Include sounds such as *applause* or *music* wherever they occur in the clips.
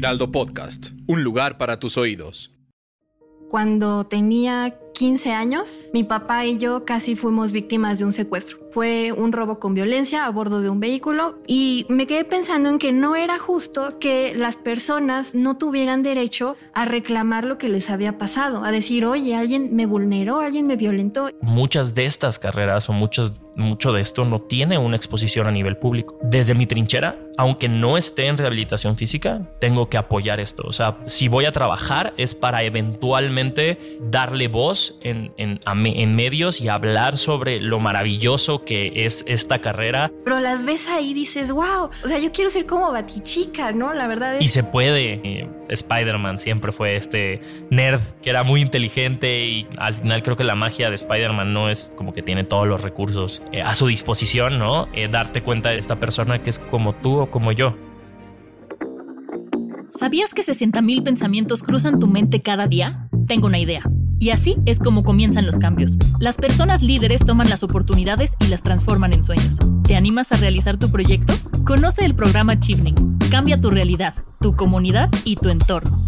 Heraldo Podcast, un lugar para tus oídos. Cuando tenía 15 años, mi papá y yo casi fuimos víctimas de un secuestro. Fue un robo con violencia a bordo de un vehículo y me quedé pensando en que no era justo que las personas no tuvieran derecho a reclamar lo que les había pasado, a decir, oye, alguien me vulneró, alguien me violentó. Muchas de estas carreras o muchos, mucho de esto no tiene una exposición a nivel público. Desde mi trinchera, aunque no esté en rehabilitación física, tengo que apoyar esto. O sea, si voy a trabajar es para eventualmente darle voz en, en, en medios y hablar sobre lo maravilloso que es esta carrera. Pero las ves ahí y dices, wow, o sea, yo quiero ser como Batichica, ¿no? La verdad es... Y se puede. Eh, Spider-Man siempre fue este nerd que era muy inteligente y al final creo que la magia de Spider-Man no es como que tiene todos los recursos eh, a su disposición, ¿no? Eh, darte cuenta de esta persona que es como tú o como yo. ¿Sabías que 60.000 pensamientos cruzan tu mente cada día? Tengo una idea. Y así es como comienzan los cambios. Las personas líderes toman las oportunidades y las transforman en sueños. ¿Te animas a realizar tu proyecto? Conoce el programa Chivning. Cambia tu realidad, tu comunidad y tu entorno.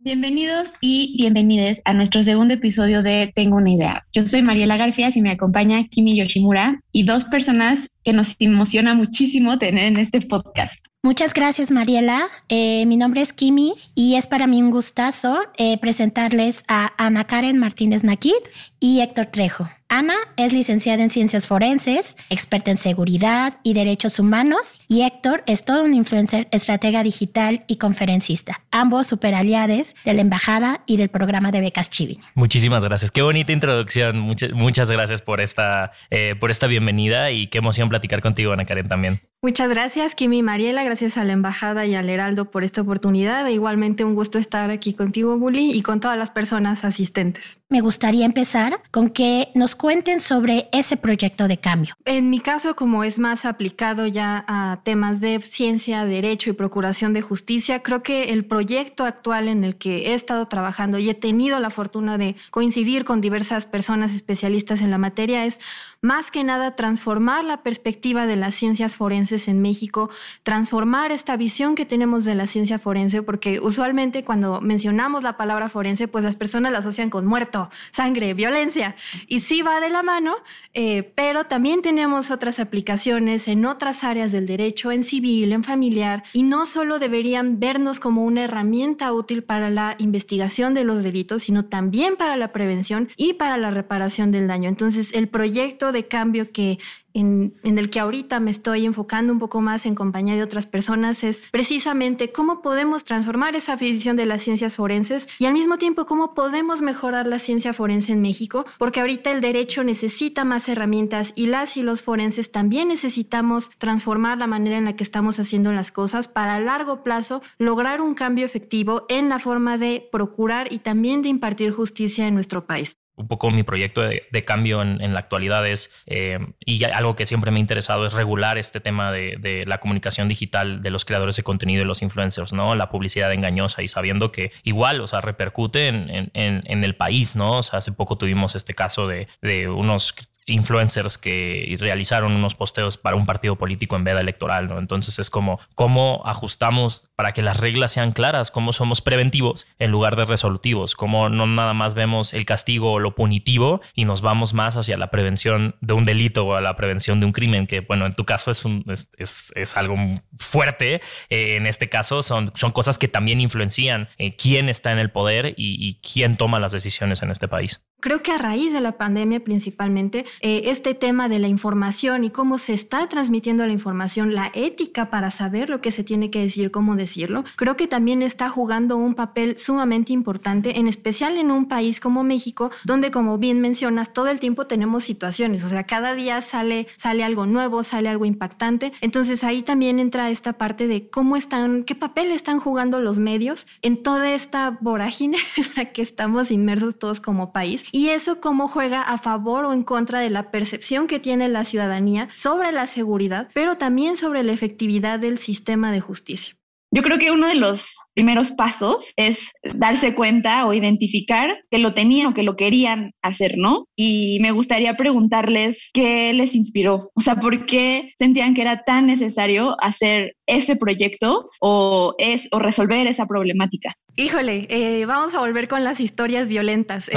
Bienvenidos y bienvenidas a nuestro segundo episodio de Tengo una idea. Yo soy Mariela Garfias y me acompaña Kimi Yoshimura y dos personas que nos emociona muchísimo tener en este podcast. Muchas gracias, Mariela. Eh, mi nombre es Kimi y es para mí un gustazo eh, presentarles a Ana Karen Martínez Naquid y Héctor Trejo. Ana es licenciada en Ciencias Forenses, experta en seguridad y derechos humanos, y Héctor es todo un influencer, estratega digital y conferencista, ambos superaliades de la Embajada y del programa de becas Chivin. Muchísimas gracias. Qué bonita introducción. Muchas, muchas gracias por esta, eh, por esta bienvenida y qué emoción platicar contigo, Ana Karen, también. Muchas gracias, Kimi y Mariela. Gracias a la Embajada y al Heraldo por esta oportunidad. E igualmente un gusto estar aquí contigo, Bully, y con todas las personas asistentes. Me gustaría empezar con que nos cuenten sobre ese proyecto de cambio. En mi caso, como es más aplicado ya a temas de ciencia, derecho y procuración de justicia, creo que el proyecto actual en el que he estado trabajando y he tenido la fortuna de coincidir con diversas personas especialistas en la materia es más que nada transformar la perspectiva de las ciencias forenses en México, transformar esta visión que tenemos de la ciencia forense, porque usualmente cuando mencionamos la palabra forense, pues las personas la asocian con muerto, sangre, violencia, y sí va de la mano, eh, pero también tenemos otras aplicaciones en otras áreas del derecho, en civil, en familiar, y no solo deberían vernos como una herramienta útil para la investigación de los delitos, sino también para la prevención y para la reparación del daño. Entonces, el proyecto de cambio que en, el que ahorita me estoy enfocando un poco más en compañía de otras personas es precisamente cómo podemos transformar esa visión de las ciencias forenses y al mismo tiempo cómo podemos mejorar la ciencia forense en México, porque ahorita el derecho necesita más herramientas y las y los forenses también necesitamos transformar la manera en la que estamos haciendo las cosas para a largo plazo lograr un cambio efectivo en la forma de procurar y también de impartir justicia en nuestro país un poco mi proyecto de, cambio en, la actualidad es, eh, y algo que siempre me ha interesado es regular este tema de, la comunicación digital de los creadores de contenido y los influencers, ¿no? La publicidad engañosa y sabiendo que igual, o sea, repercute en, el país, ¿no? O sea, hace poco tuvimos este caso de, unos influencers que realizaron unos posteos para un partido político en veda electoral, ¿no? Entonces es como cómo ajustamos para que las reglas sean claras, cómo somos preventivos en lugar de resolutivos, cómo no nada más vemos el castigo o lo punitivo y nos vamos más hacia la prevención de un delito o a la prevención de un crimen, que bueno, en tu caso es, un, es, es, algo fuerte, eh, en este caso son, son cosas que también influencian eh, quién está en el poder y, y quién toma las decisiones en este país. Creo que a raíz de la pandemia principalmente, eh, este tema de la información y cómo se está transmitiendo la información, la ética para saber lo que se tiene que decir, cómo decir, decirlo, creo que también está jugando un papel sumamente importante, en especial en un país como México, donde como bien mencionas, todo el tiempo tenemos situaciones, o sea, cada día sale, sale algo nuevo, sale algo impactante. Entonces ahí también entra esta parte de cómo están, qué papel están jugando los medios en toda esta vorágine *laughs* en la que estamos inmersos todos como país y eso cómo juega a favor o en contra de la percepción que tiene la ciudadanía sobre la seguridad, pero también sobre la efectividad del sistema de justicia. Yo creo que uno de los primeros pasos es darse cuenta o identificar que lo tenían o que lo querían hacer, ¿no? Y me gustaría preguntarles qué les inspiró, o sea, por qué sentían que era tan necesario hacer ese proyecto o, es, o resolver esa problemática. Híjole, eh, vamos a volver con las historias violentas.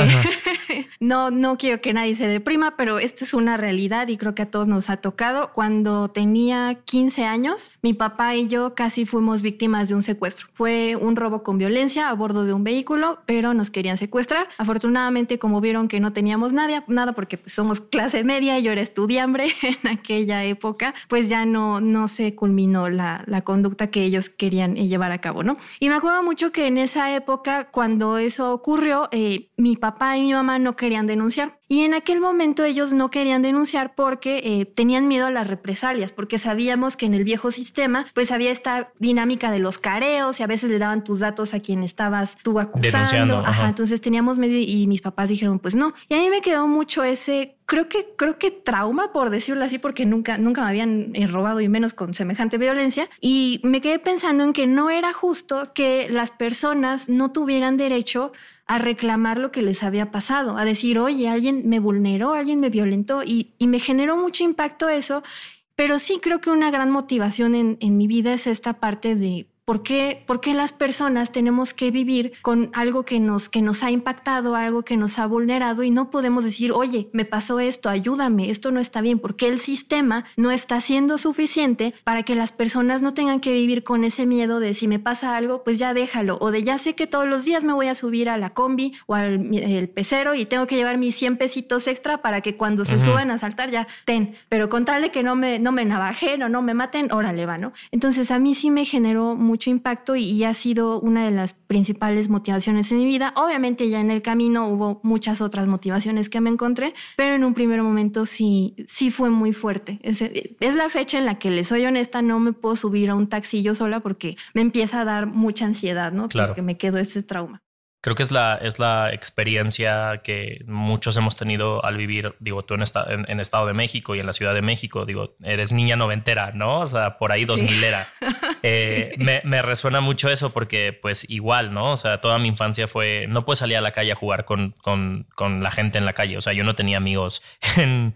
*laughs* no, no quiero que nadie se deprima, pero esto es una realidad y creo que a todos nos ha tocado. Cuando tenía 15 años, mi papá y yo casi fuimos víctimas de un secuestro. Fue un robo con violencia a bordo de un vehículo, pero nos querían secuestrar. Afortunadamente, como vieron que no teníamos nada, nada porque pues, somos clase media y yo era estudiambre *laughs* en aquella época, pues ya no, no se culminó la, la conducta que ellos querían llevar a cabo, ¿no? Y me acuerdo mucho que en ese esa época, cuando eso ocurrió, eh, mi papá y mi mamá no querían denunciar. Y en aquel momento ellos no querían denunciar porque eh, tenían miedo a las represalias, porque sabíamos que en el viejo sistema pues había esta dinámica de los careos y a veces le daban tus datos a quien estabas tú acusando. Ajá. entonces teníamos medio y mis papás dijeron pues no. Y a mí me quedó mucho ese creo que, creo que trauma, por decirlo así, porque nunca, nunca me habían eh, robado y menos con semejante violencia. Y me quedé pensando en que no era justo que las personas no tuvieran derecho a reclamar lo que les había pasado, a decir, oye, alguien me vulneró, alguien me violentó y, me generó mucho impacto eso. Pero sí creo que una gran motivación en mi vida es esta parte de ¿Por qué, las personas tenemos que vivir con algo que nos, que nos ha impactado, algo que nos ha vulnerado y no podemos decir, oye, me pasó esto, ayúdame, esto no está bien? Porque el sistema no está siendo suficiente para que las personas no tengan que vivir con ese miedo de si me pasa algo, pues ya déjalo. O de ya sé que todos los días me voy a subir a la combi o al el pecero y tengo que llevar mis 100 pesitos extra para que cuando se suban a saltar ya ten. Pero con tal de que no me, no me navajen o no me maten, órale va, ¿no? Entonces a mí sí me generó mucho impacto y, ha sido una de las principales motivaciones en mi vida. Obviamente ya en el camino hubo muchas otras motivaciones que me encontré, pero en un primer momento sí, sí fue muy fuerte. Es, es la fecha en la que, les soy honesta, no me puedo subir a un taxi yo sola porque me empieza a dar mucha ansiedad, ¿no? Claro. Porque me quedo ese trauma. Creo que es la, es la experiencia que muchos hemos tenido al vivir, digo, tú en, en, Estado de México y en la Ciudad de México, digo, eres niña noventera, ¿no? O sea, por ahí dos milera. *laughs* *laughs* Eh, me, resuena mucho eso porque, pues, igual, ¿no? O sea, toda mi infancia fue, no puedes salir a la calle a jugar con, con, con la gente en la calle. O sea, yo no tenía amigos *laughs* en,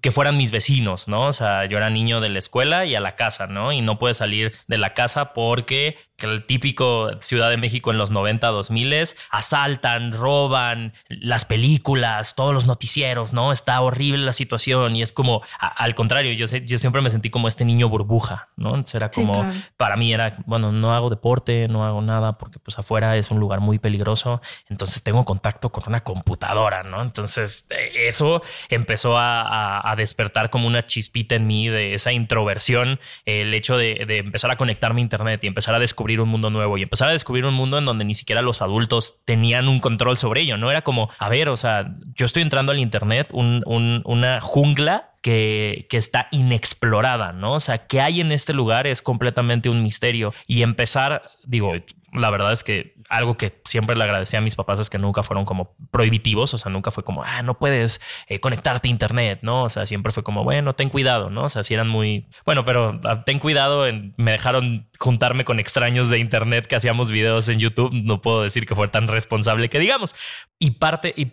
que fueran mis vecinos, ¿no? O sea, yo era niño de la escuela y a la casa, ¿no? Y no puedes salir de la casa porque el típico Ciudad de México en los 90, 2000 asaltan, roban, las películas, todos los noticieros, ¿no? Está horrible la situación y es como, al contrario, yo, yo siempre me sentí como este niño burbuja, ¿no? Entonces era como, para mí era, bueno, no hago deporte, no hago nada porque pues afuera es un lugar muy peligroso, entonces tengo contacto con una computadora, ¿no? Entonces eh, eso empezó a, despertar como una chispita en mí de esa introversión, el hecho de, de empezar a conectarme a Internet y empezar a descubrir un mundo nuevo y empezar a descubrir un mundo en donde ni siquiera los adultos tenían un control sobre ello, ¿no? Era como, a ver, o sea, yo estoy entrando al Internet, una jungla que, que, está inexplorada, ¿no? O sea, ¿qué hay en este lugar? Es completamente un misterio. Y empezar, digo, la verdad es que algo que siempre le agradecí a mis papás es que nunca fueron como prohibitivos, o sea, nunca fue como, ah, no puedes eh, conectarte a internet, ¿no? O sea, siempre fue como, bueno, ten cuidado, ¿no? O sea, si eran muy, bueno, pero ah, ten cuidado, me dejaron juntarme con extraños de internet que hacíamos videos en YouTube, no puedo decir que fue tan responsable que digamos. Y parte, y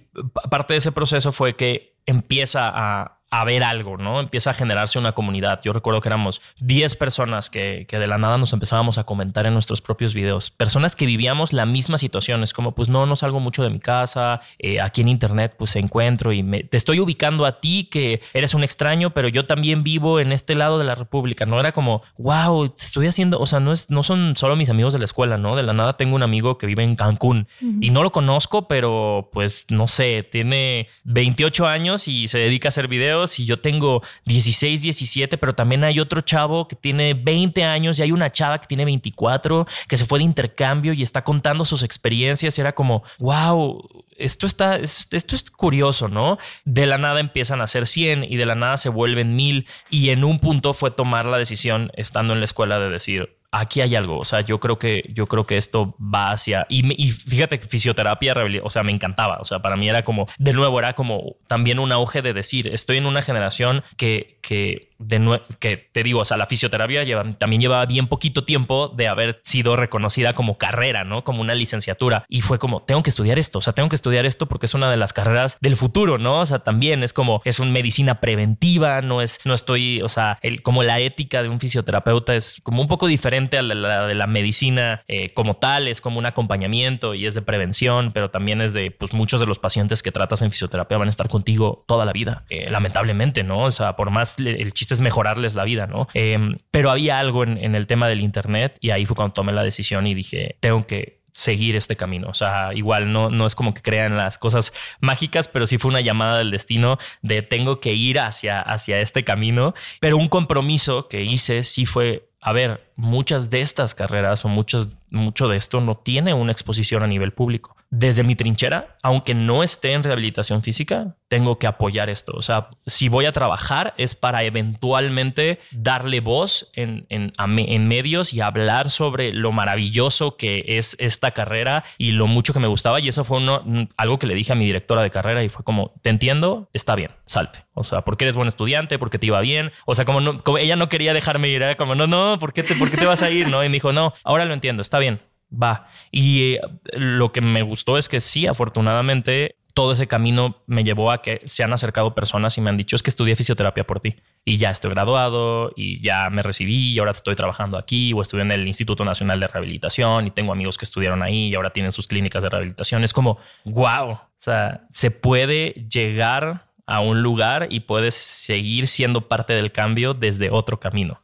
parte de ese proceso fue que empieza a, a ver algo, ¿no? Empieza a generarse una comunidad. Yo recuerdo que éramos 10 personas que, de la nada nos empezábamos a comentar en nuestros propios videos. Personas que vivíamos la misma situación. Es como, pues no, no salgo mucho de mi casa. Eh, aquí en internet, pues encuentro y me, te estoy ubicando a ti que eres un extraño, pero yo también vivo en este lado de la República. No era como, wow, estoy haciendo, o sea, no, es, no son solo mis amigos de la escuela, ¿no? De la nada tengo un amigo que vive en Cancún y no lo conozco, pero pues no sé, tiene 28 años y se dedica a hacer videos años y yo tengo 16, 17, pero también hay otro chavo que tiene 20 años y hay una chava que tiene 24 que se fue de intercambio y está contando sus experiencias y era como, wow, esto está, esto es curioso, ¿no? De la nada empiezan a ser 100 y de la nada se vuelven 1000 y en un punto fue tomar la decisión estando en la escuela de decir, aquí hay algo. O sea, yo creo que, yo creo que esto va hacia. Y, y fíjate que fisioterapia, o sea, me encantaba. O sea, para mí era como, de nuevo, era como también un auge de decir, estoy en una generación que, que de que te digo, o sea, la fisioterapia también llevaba bien poquito tiempo de haber sido reconocida como carrera, ¿no? Como una licenciatura. Y fue como, tengo que estudiar esto, o sea, tengo que estudiar esto porque es una de las carreras del futuro, ¿no? O sea, también es como, es una medicina preventiva, no es, no estoy, o sea, el, como la ética de un fisioterapeuta es como un poco diferente a la, de la medicina eh, como tal, es como un acompañamiento y es de prevención, pero también es de, pues muchos de los pacientes que tratas en fisioterapia van a estar contigo toda la vida, eh, lamentablemente, ¿no? O sea, por más el chiste es mejorarles la vida, ¿no? Em, pero había algo en, el tema del Internet y ahí fue cuando tomé la decisión y dije, tengo que seguir este camino. O sea, igual no, no es como que crean las cosas mágicas, pero sí fue una llamada del destino de tengo que ir hacia, hacia este camino. Pero un compromiso que hice sí fue, a ver, muchas de estas carreras o muchos, mucho de esto no tiene una exposición a nivel público desde mi trinchera, aunque no esté en rehabilitación física, tengo que apoyar esto. O sea, si voy a trabajar es para eventualmente darle voz en, en, en, medios y hablar sobre lo maravilloso que es esta carrera y lo mucho que me gustaba. Y eso fue uno, algo que le dije a mi directora de carrera y fue como, te entiendo, está bien, salte. O sea, porque eres buen estudiante, porque te iba bien. O sea, como, no, como ella no quería dejarme ir, era como, no, no, ¿por qué, te, ¿por qué te vas a ir? No, y me dijo, no, ahora lo entiendo, está bien, va. Y eh, lo que me gustó es que sí, afortunadamente, todo ese camino me llevó a que se han acercado personas y me han dicho, es que estudié fisioterapia por ti. Y ya estoy graduado y ya me recibí y ahora estoy trabajando aquí o estudié en el Instituto Nacional de Rehabilitación y tengo amigos que estudiaron ahí y ahora tienen sus clínicas de rehabilitación. Es como, wow, o sea, se puede llegar a un lugar y puedes seguir siendo parte del cambio desde otro camino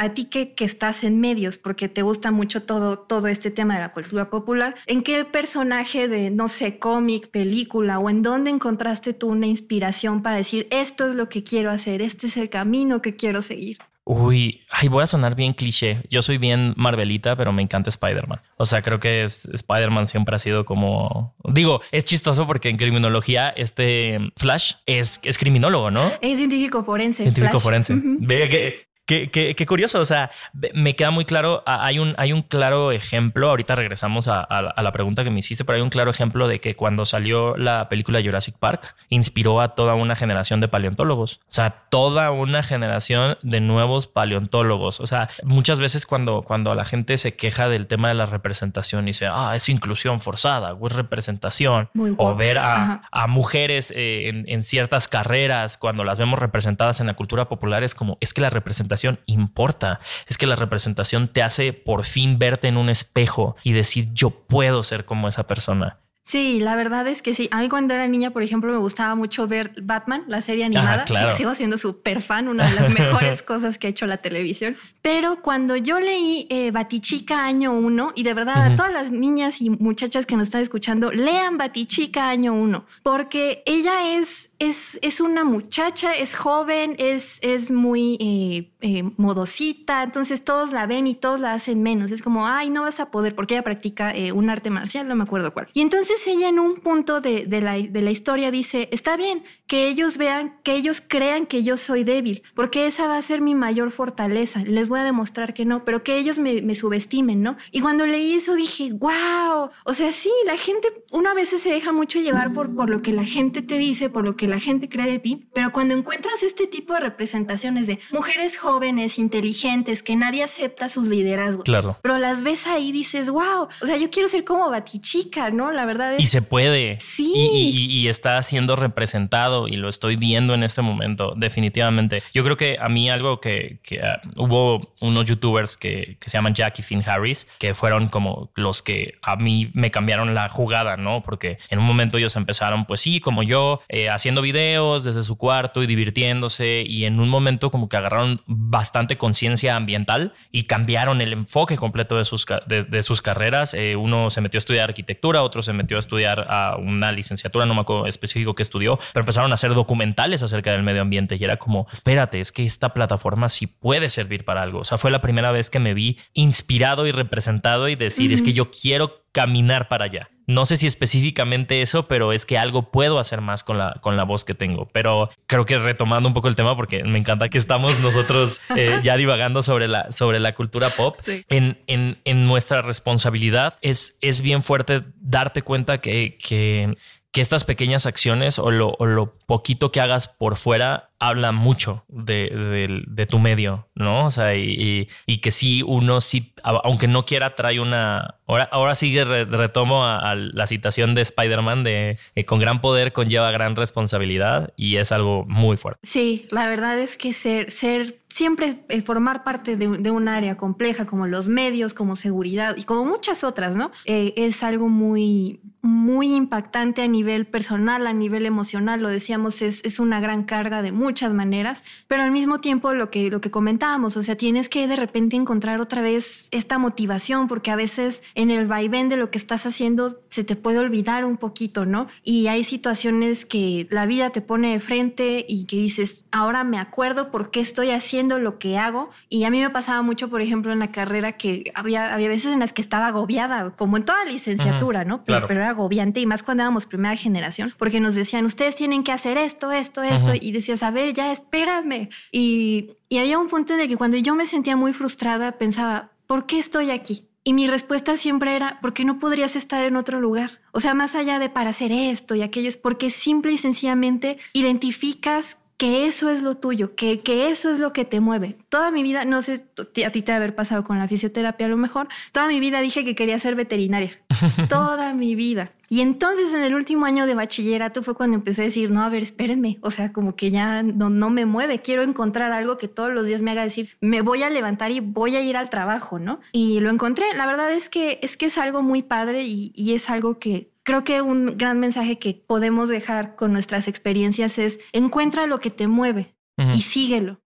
a ti que, que, estás en medios, porque te gusta mucho todo, todo este tema de la cultura popular, ¿en qué personaje de, no sé, cómic, película o en dónde encontraste tú una inspiración para decir, esto es lo que quiero hacer, este es el camino que quiero seguir? Uy, ay, voy a sonar bien cliché. Yo soy bien Marvelita, pero me encanta Spider-Man. O sea, creo que Spider-Man siempre ha sido como. Digo, es chistoso porque en criminología este Flash es, es criminólogo, ¿no? Es científico forense. Científico forense. Ve que Qué, curioso, o sea, me queda muy claro, hay un, hay un claro ejemplo, ahorita regresamos a, la pregunta que me hiciste, pero hay un claro ejemplo de que cuando salió la película Jurassic Park, inspiró a toda una generación de paleontólogos, o sea, toda una generación de nuevos paleontólogos, o sea, muchas veces cuando, cuando la gente se queja del tema de la representación y dice, ah, es inclusión forzada, o es representación, o ver a, mujeres eh, en, en ciertas carreras, cuando las vemos representadas en la cultura popular, es como, es que la representación importa. Es que la representación te hace por fin verte en un espejo y decir yo puedo ser como esa persona. Sí, la verdad es que sí. A mí cuando era niña, por ejemplo, me gustaba mucho ver Batman, la serie animada. sigo siendo súper fan, una de las *laughs* mejores cosas que ha hecho la televisión. Pero cuando yo leí eh, Batichica año 1, y de verdad a todas las niñas y muchachas que nos están escuchando, lean Batichica año 1, porque ella es, es, es una muchacha, es joven, es, es muy eh, eh, modosita, entonces todos la ven y todos la hacen menos. Es como, ay, no vas a poder, porque ella practica un arte marcial, no me acuerdo cuál. Y entonces ella en un punto de, la, de, la, historia dice, está bien que ellos vean, que ellos crean que yo soy débil, porque esa va a ser mi mayor fortaleza. Les voy a demostrar que no, pero que ellos me, me subestimen, ¿no? Y cuando leí eso dije, wow, o sea, sí, la gente, una vez se deja mucho llevar por, por lo que la gente te dice, por lo que la gente cree de ti, pero cuando encuentras este tipo de representaciones de mujeres jóvenes, inteligentes, que nadie acepta sus liderazgos, claro. pero las ves ahí dices, wow, o sea, yo quiero ser como Batichica, ¿no? La verdad y se puede. Sí. Y, está siendo representado y lo estoy viendo en este momento, definitivamente. Yo creo que a mí algo que, ah, hubo unos youtubers que, se llaman Jack y Finn Harris, que fueron como los que a mí me cambiaron la jugada, ¿no? Porque en un momento ellos empezaron, pues sí, como yo, eh, haciendo videos desde su cuarto y divirtiéndose y en un momento como que agarraron bastante conciencia ambiental y cambiaron el enfoque completo de sus, de, sus carreras. Eh, uno se metió a estudiar arquitectura, otro se metió a estudiar a una licenciatura, no me acuerdo específico que estudió, pero empezaron a hacer documentales acerca del medio ambiente y era como, espérate, es que esta plataforma sí puede servir para algo. O sea, fue la primera vez que me vi inspirado y representado y decir, es que yo quiero caminar para allá. No sé si específicamente eso, pero es que algo puedo hacer más con la, con la voz que tengo. Pero creo que retomando un poco el tema, porque me encanta que estamos nosotros *laughs* eh, ya divagando sobre la, sobre la cultura pop, en, en, en, nuestra responsabilidad es, es bien fuerte darte cuenta que, que, que estas pequeñas acciones o lo, o lo poquito que hagas por fuera habla mucho de, de, tu medio, ¿no? O sea, y, y, que sí, uno sí, aunque no quiera, trae una... Ahora, ahora sí retomo a, la citación de Spider-Man de eh, con gran poder conlleva gran responsabilidad y es algo muy fuerte. Sí, la verdad es que ser, ser siempre eh, formar parte de, de, un área compleja como los medios, como seguridad y como muchas otras, ¿no? Eh, es algo muy, muy impactante a nivel personal, a nivel emocional, lo decíamos, es, es una gran carga de muchas maneras, pero al mismo tiempo lo que, lo que comentábamos, o sea, tienes que de repente encontrar otra vez esta motivación, porque a veces en el vaivén de lo que estás haciendo se te puede olvidar un poquito, ¿no? Y hay situaciones que la vida te pone de frente y que dices, ahora me acuerdo por qué estoy haciendo lo que hago. Y a mí me pasaba mucho, por ejemplo, en la carrera que había, había veces en las que estaba agobiada, como en toda licenciatura, ¿no? Pero, pero, era agobiante y más cuando éramos primera generación, porque nos decían, ustedes tienen que hacer esto, esto, esto, y decías, a ver, ya espérame. Y, y había un punto en el que cuando yo me sentía muy frustrada, pensaba, ¿por qué estoy aquí? Y mi respuesta siempre era, ¿por qué no podrías estar en otro lugar? O sea, más allá de para hacer esto y aquello, es porque simple y sencillamente identificas que eso es lo tuyo, que, que eso es lo que te mueve. Toda mi vida, no sé, a ti te haber pasado con la fisioterapia a lo mejor, toda mi vida dije que quería ser veterinaria. *laughs* toda mi vida. Y entonces en el último año de bachillerato fue cuando empecé a decir, no, a ver, espérenme, o sea, como que ya no, no me mueve, quiero encontrar algo que todos los días me haga decir, me voy a levantar y voy a ir al trabajo, ¿no? Y lo encontré, la verdad es que es, que es algo muy padre y, y es algo que, creo que un gran mensaje que podemos dejar con nuestras experiencias es encuentra lo que te mueve y síguelo.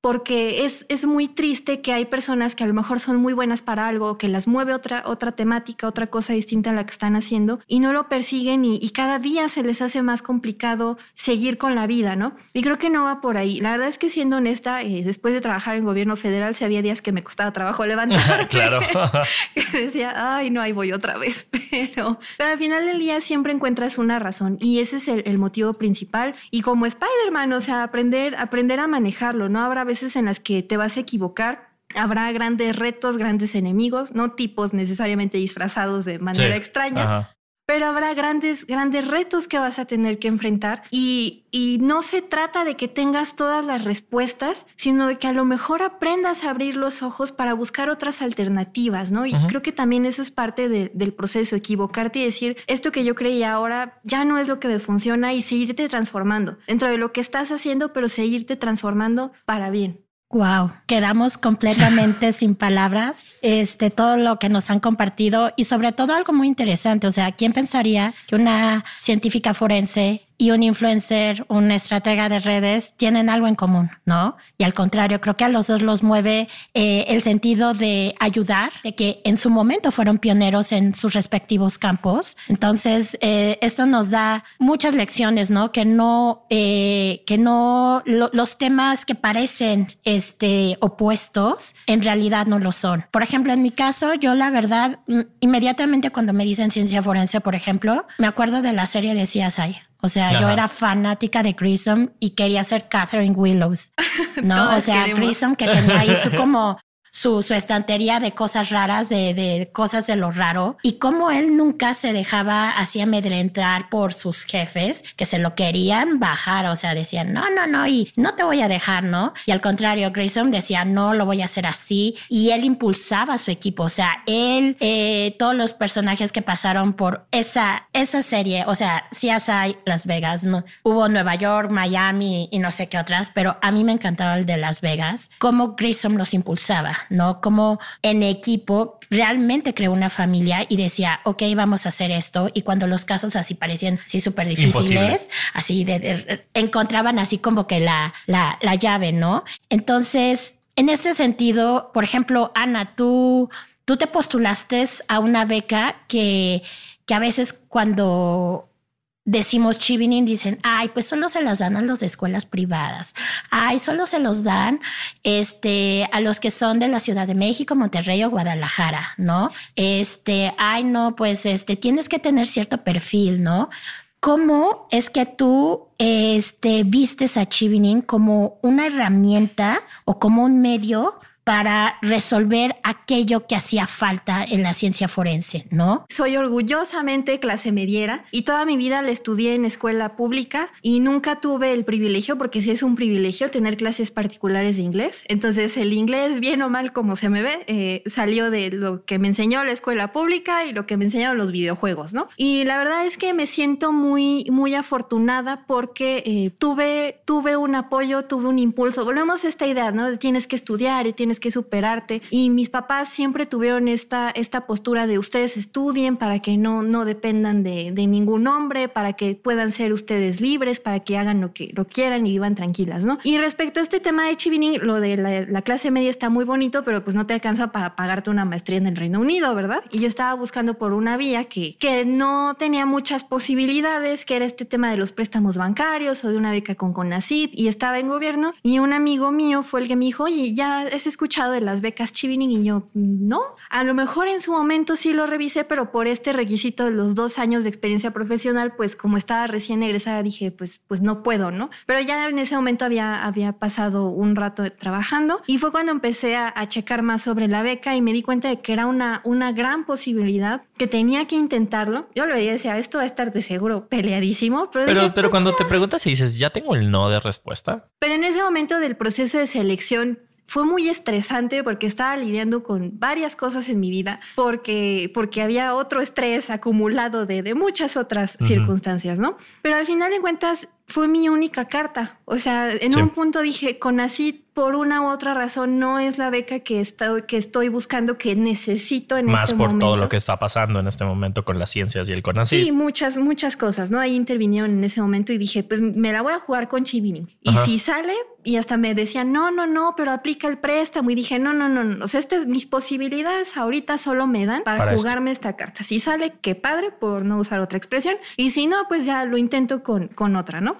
Porque es, es muy triste que hay personas que a lo mejor son muy buenas para algo, que las mueve otra, otra temática, otra cosa distinta a la que están haciendo y no lo persiguen y, cada día se les hace más complicado seguir con la vida, ¿no? Y creo que no va por ahí. La verdad es que siendo honesta, eh, después de trabajar en gobierno federal, se había días que me costaba trabajo *laughs* levantar. *laughs* claro. *laughs* que decía, ay, no, ahí voy otra vez. Pero, pero al final del día siempre encuentras una razón y ese es el, el motivo principal. Y como Spider-Man, o sea, aprender, aprender a manejarlo, ¿no? Habrá veces en las que te vas a equivocar. Habrá grandes retos, grandes enemigos, no tipos necesariamente disfrazados de manera extraña, pero habrá grandes, grandes retos que vas a tener que enfrentar y, y, no se trata de que tengas todas las respuestas, sino de que a lo mejor aprendas a abrir los ojos para buscar otras alternativas, ¿no? Y creo que también eso es parte del proceso, equivocarte y decir, esto que yo creía ahora ya no es lo que me funciona y seguirte transformando dentro de lo que estás haciendo, pero seguirte transformando para bien. Wow, quedamos completamente *laughs* sin palabras. Este, todo lo que nos han compartido y sobre todo algo muy interesante. O sea, ¿quién pensaría que una científica forense y un influencer, un estratega de redes, tienen algo en común, ¿no? Y al contrario, creo que a los dos los mueve eh, el sentido de ayudar, de que en su momento fueron pioneros en sus respectivos campos. Entonces, eh, esto nos da muchas lecciones, ¿no? Que no, eh, que no, los temas que parecen este, opuestos, en realidad no lo son. Por ejemplo, en mi caso, yo la verdad, mm, inmediatamente cuando me dicen ciencia forense, por ejemplo, me acuerdo de la serie de CSI. O sea, yo era fanática de Grissom y quería ser Catherine Willows, *laughs* ¿no? o sea, Grissom que tenía ahí su como su, su estantería de cosas raras, de, de, cosas de lo raro, y cómo él nunca se dejaba así amedrentar por sus jefes que se lo querían bajar, o sea, decían, no, no, no, y no te voy a dejar, ¿no? Y al contrario, Grayson decía, no, lo voy a hacer así, y él impulsaba a su equipo, o sea, él, eh, todos los personajes que pasaron por esa, esa serie, o sea, CSI Las Vegas, ¿no? Hubo Nueva York, Miami y no sé qué otras, pero a mí me encantaba el de Las Vegas, cómo Grayson los impulsaba. ¿No? Como en equipo realmente creó una familia y decía, ok, vamos a hacer esto. Y cuando los casos así parecían así súper difíciles, así de, encontraban así como que la, la, la llave, ¿no? Entonces, en este sentido, por ejemplo, Ana, tú, tú te postulaste a una beca que que a veces cuando decimos chivining, dicen, ay, pues solo se las dan a los de escuelas privadas, ay, solo se los dan este, a los que son de la Ciudad de México, Monterrey o Guadalajara, ¿no? Este, ay, no, pues este, tienes que tener cierto perfil, ¿no? ¿Cómo es que tú este, vistes a Chivining como una herramienta o como un medio para resolver aquello que hacía falta en la ciencia forense, ¿no? Soy orgullosamente clase mediera y toda mi vida la estudié en escuela pública y nunca tuve el privilegio, porque sí es un privilegio tener clases particulares de inglés. Entonces el inglés, bien o mal como se me ve, eh, salió de lo que me enseñó la escuela pública y lo que me enseñaron los videojuegos, ¿no? Y la verdad es que me siento muy, muy afortunada porque eh, tuve, tuve un apoyo, tuve un impulso. Volvemos a esta idea, ¿no? Tienes que estudiar y tienes que superarte. Y mis papás siempre tuvieron esta, esta postura de ustedes estudien para que no, no dependan de, de ningún hombre, para que puedan ser ustedes libres, para que hagan lo que lo quieran y vivan tranquilas, ¿no? Y respecto a este tema de Chivining, lo de la, clase media está muy bonito, pero pues no te alcanza para pagarte una maestría en el Reino Unido, ¿verdad? Y yo estaba buscando por una vía que, que no tenía muchas posibilidades, que era este tema de los préstamos bancarios o de una beca con CONACYT y estaba en gobierno y un amigo mío fue el que me dijo, oye, ya has escuchado de las becas Chivining y yo, no, a lo mejor en su momento sí lo revisé, pero por este requisito de los dos años de experiencia profesional, pues como estaba recién egresada, dije, pues, pues no puedo, ¿no? Pero ya en ese momento había, había pasado un rato trabajando y fue cuando empecé a, checar más sobre la beca y me di cuenta de que era una, una gran posibilidad, que tenía que intentarlo. Yo lo veía decía, esto va a estar de seguro peleadísimo, pero... Pero, pero pues cuando te preguntas y dices, ya tengo el no de respuesta. Pero en ese momento del proceso de selección fue muy estresante porque estaba lidiando con varias cosas en mi vida, porque, porque había otro estrés acumulado de, de muchas otras circunstancias, ¿no? Pero al final de cuentas fue mi única carta. O sea, en un punto dije, con así por una u otra razón no es la beca que estoy, que estoy buscando, que necesito en Más este momento. Más por todo lo que está pasando en este momento con las ciencias y el CONACYT. Sí, muchas, muchas cosas, ¿no? Ahí intervinieron en ese momento y dije, pues me la voy a jugar con Chivini. Y si sale, y hasta me decían, no, no, no, pero aplica el préstamo. Y dije, no, no, no, no. O sea, este, mis posibilidades ahorita solo me dan para, jugarme esta carta. Si sale, qué padre, por no usar otra expresión. Y si no, pues ya lo intento con, con otra, ¿no?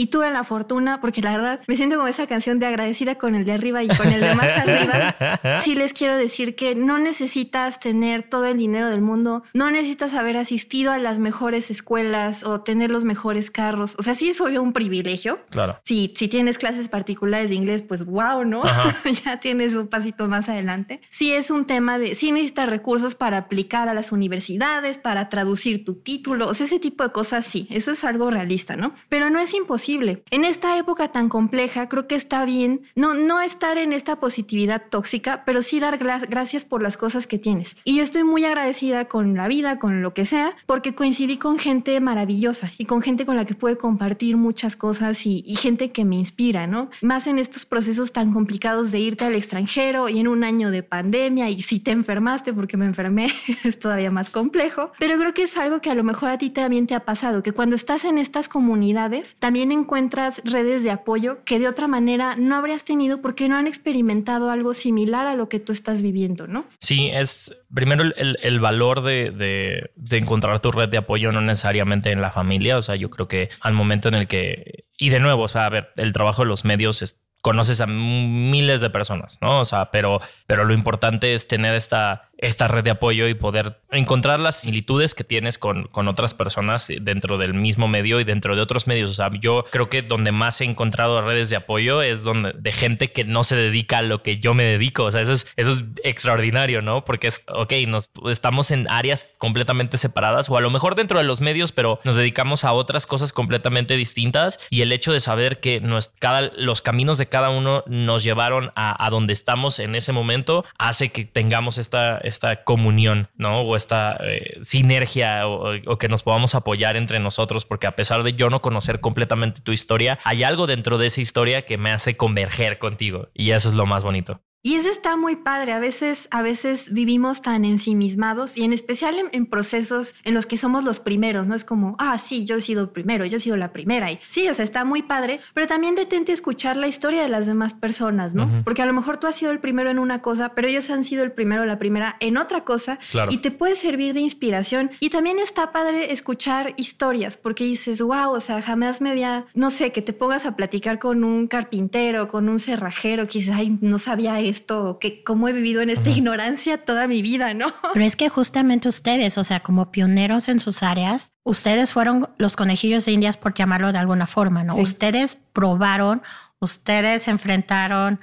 Y tuve la fortuna, porque la verdad me siento como esa canción de agradecida con el de arriba y con el de más arriba. *laughs* Sí les quiero decir que no necesitas tener todo el dinero del mundo, no necesitas haber asistido a las mejores escuelas o tener los mejores carros. O sea, sí es obvio un privilegio. Claro. Si, si tienes clases particulares de inglés, pues wow, ¿no? *laughs* ya tienes un pasito más adelante. Sí es un tema de, sí necesitas recursos para aplicar a las universidades, para traducir tu título, o sea, ese tipo de cosas, sí, eso es algo realista, ¿no? Pero no es imposible en esta época tan compleja, creo que está bien no, no estar en esta positividad tóxica, pero sí dar gracias por las cosas que tienes. Y yo estoy muy agradecida con la vida, con lo que sea, porque coincidí con gente maravillosa y con gente con la que pude compartir muchas cosas y, gente que me inspira, ¿no? Más en estos procesos tan complicados de irte al extranjero y en un año de pandemia y si te enfermaste porque me enfermé *laughs* es todavía más complejo, pero creo que es algo que a lo mejor a ti también te ha pasado, que cuando estás en estas comunidades también encuentras redes de apoyo que de otra manera no habrías tenido porque no han experimentado algo similar a lo que tú estás viviendo, ¿no? Sí, es primero el, valor de, encontrar tu red de apoyo, no necesariamente en la familia, o sea, yo creo que al momento en el que, y de nuevo, o sea, a ver, el trabajo de los medios es conoces a miles de personas, ¿no? O sea, pero, pero lo importante es tener esta, esta red de apoyo y poder encontrar las similitudes que tienes con, con otras personas dentro del mismo medio y dentro de otros medios. O sea, yo creo que donde más he encontrado redes de apoyo es donde de gente que no se dedica a lo que yo me dedico. O sea, eso es, eso es extraordinario, ¿no? Porque es, ok, nos, estamos en áreas completamente separadas o a lo mejor dentro de los medios, pero nos dedicamos a otras cosas completamente distintas y el hecho de saber que cada, los caminos de cada uno nos llevaron a, a donde estamos en ese momento hace que tengamos esta esta comunión, ¿no? O esta eh, sinergia o, que nos podamos apoyar entre nosotros, porque a pesar de yo no conocer completamente tu historia, hay algo dentro de esa historia que me hace converger contigo y eso es lo más bonito. Y eso está muy padre. A veces, a veces vivimos tan ensimismados y en especial en, procesos en los que somos los primeros, ¿no? Es como, ah, sí, yo he sido primero, yo he sido la primera. Y sí, o sea, está muy padre, pero también detente escuchar la historia de las demás personas, ¿no? Porque a lo mejor tú has sido el primero en una cosa, pero ellos han sido el primero la primera en otra cosa y te puede servir de inspiración. Y también está padre escuchar historias porque dices, wow, o sea, jamás me había, no sé, que te pongas a platicar con un carpintero, con un cerrajero, que dices, ay, no sabía esto, que cómo he vivido en esta ignorancia toda mi vida, ¿no? Pero es que justamente ustedes, o sea, como pioneros en sus áreas, ustedes fueron los conejillos de indias, por llamarlo de alguna forma, ¿no? Ustedes probaron, ustedes enfrentaron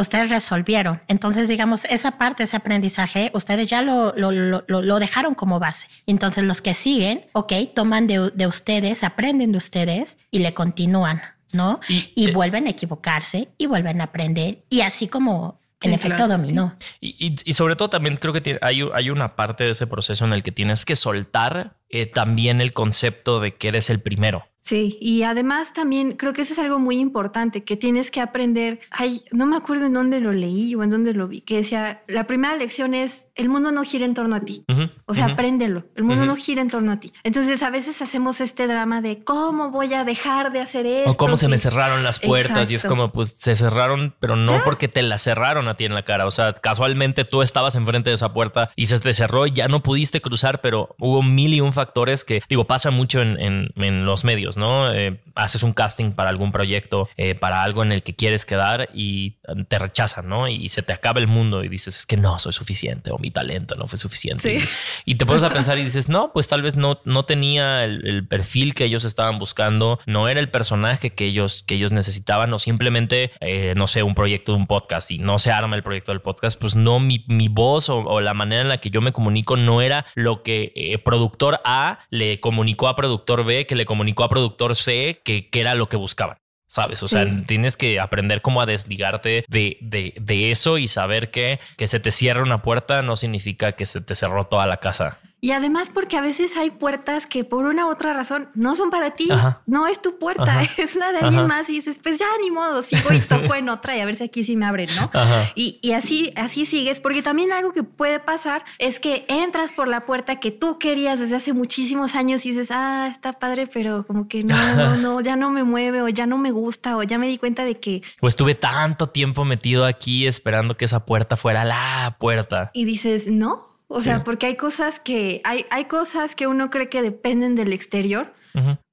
ustedes resolvieron. Entonces, digamos, esa parte, ese aprendizaje, ustedes ya lo, lo, lo, dejaron como base. Entonces, los que siguen, ok, toman de, de, ustedes, aprenden de ustedes y le continúan. ¿no? Y, eh, vuelven a equivocarse y vuelven a aprender y así como el efecto dominó. Y, y, sobre todo también creo que hay, hay, una parte de ese proceso en el que tienes que soltar eh, también el concepto de que eres el primero. Sí, y además también creo que eso es algo muy importante, que tienes que aprender, ay, no me acuerdo en dónde lo leí o en dónde lo vi, que decía, la primera lección es, el mundo no gira en torno a ti, o sea, apréndelo, el mundo no gira en torno a ti. Entonces a veces hacemos este drama de, ¿cómo voy a dejar de hacer esto? O cómo se me cerraron las puertas y es como, pues se cerraron, pero no porque te las cerraron a ti en la cara, o sea, casualmente tú estabas enfrente de esa puerta y se te cerró y ya no pudiste cruzar, pero hubo mil y un factores que, digo, pasa mucho en, en, en los medios ¿no? Eh, haces un casting para algún proyecto, eh, para algo en el que quieres quedar y te rechazan, ¿no? Y se te acaba el mundo y dices, es que no soy suficiente o mi talento no fue suficiente. Y, te pones a pensar y dices, no, pues tal vez no, no tenía el, perfil que ellos estaban buscando, no era el personaje que ellos, que ellos necesitaban o simplemente, eh, no sé, un proyecto de un podcast y no se arma el proyecto del podcast, pues no, mi, mi voz o, la manera en la que yo me comunico no era lo que productor A le comunicó a productor B, que le comunicó a productor C que, era lo que buscaban. ¿Sabes? O sea, tienes que aprender cómo a desligarte de, de, de, eso y saber que, que se te cierra una puerta no significa que se te cerró toda la casa. Y además porque a veces hay puertas que por una u otra razón no son para ti, no es tu puerta, *laughs* es la de alguien más y dices, pues ya ni modo, sigo y toco en otra y a ver si aquí sí me abren, ¿no? Y, y, así, así sigues, porque también algo que puede pasar es que entras por la puerta que tú querías desde hace muchísimos años y dices, ah, está padre, pero como que no, no, ya no me mueve o ya no me gusta o ya me di cuenta de que... Pues estuve tanto tiempo metido aquí esperando que esa puerta fuera la puerta. Y dices, no, o sea, porque hay cosas que hay, hay cosas que uno cree que dependen del exterior